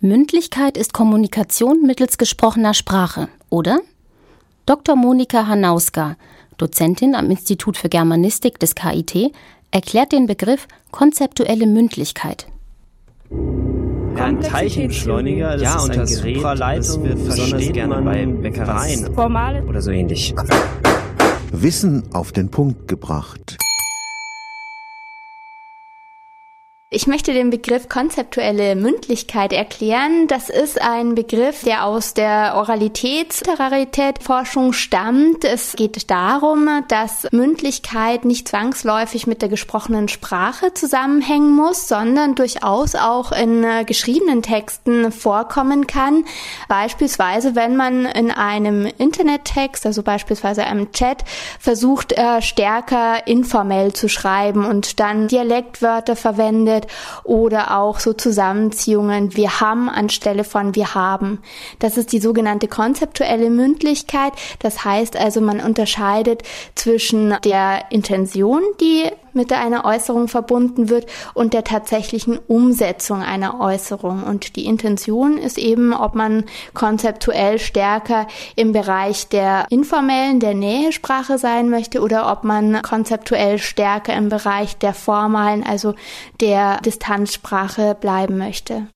Mündlichkeit ist Kommunikation mittels gesprochener Sprache, oder? Dr. Monika Hanauska, Dozentin am Institut für Germanistik des KIT, erklärt den Begriff konzeptuelle Mündlichkeit. Ein Teilchenbeschleuniger, das ja, ist und ein das Gerät, das wir besonders gerne bei Bäckereien oder so ähnlich. Wissen auf den Punkt gebracht. Ich möchte den Begriff konzeptuelle Mündlichkeit erklären. Das ist ein Begriff, der aus der Oralitätsterrarität-Forschung stammt. Es geht darum, dass Mündlichkeit nicht zwangsläufig mit der gesprochenen Sprache zusammenhängen muss, sondern durchaus auch in äh, geschriebenen Texten vorkommen kann. Beispielsweise, wenn man in einem Internettext, also beispielsweise einem Chat, versucht, äh, stärker informell zu schreiben und dann Dialektwörter verwendet, verwendet oder auch so Zusammenziehungen wir haben anstelle von wir haben. Das ist die sogenannte konzeptuelle Mündlichkeit. Das heißt also, man unterscheidet zwischen der Intention, die mit einer Äußerung verbunden wird und der tatsächlichen Umsetzung einer Äußerung. Und die Intention ist eben, ob man konzeptuell stärker im Bereich der informellen, der Nähesprache sein möchte oder ob man konzeptuell stärker im Bereich der formalen, also Distanzsprache bleiben möchte.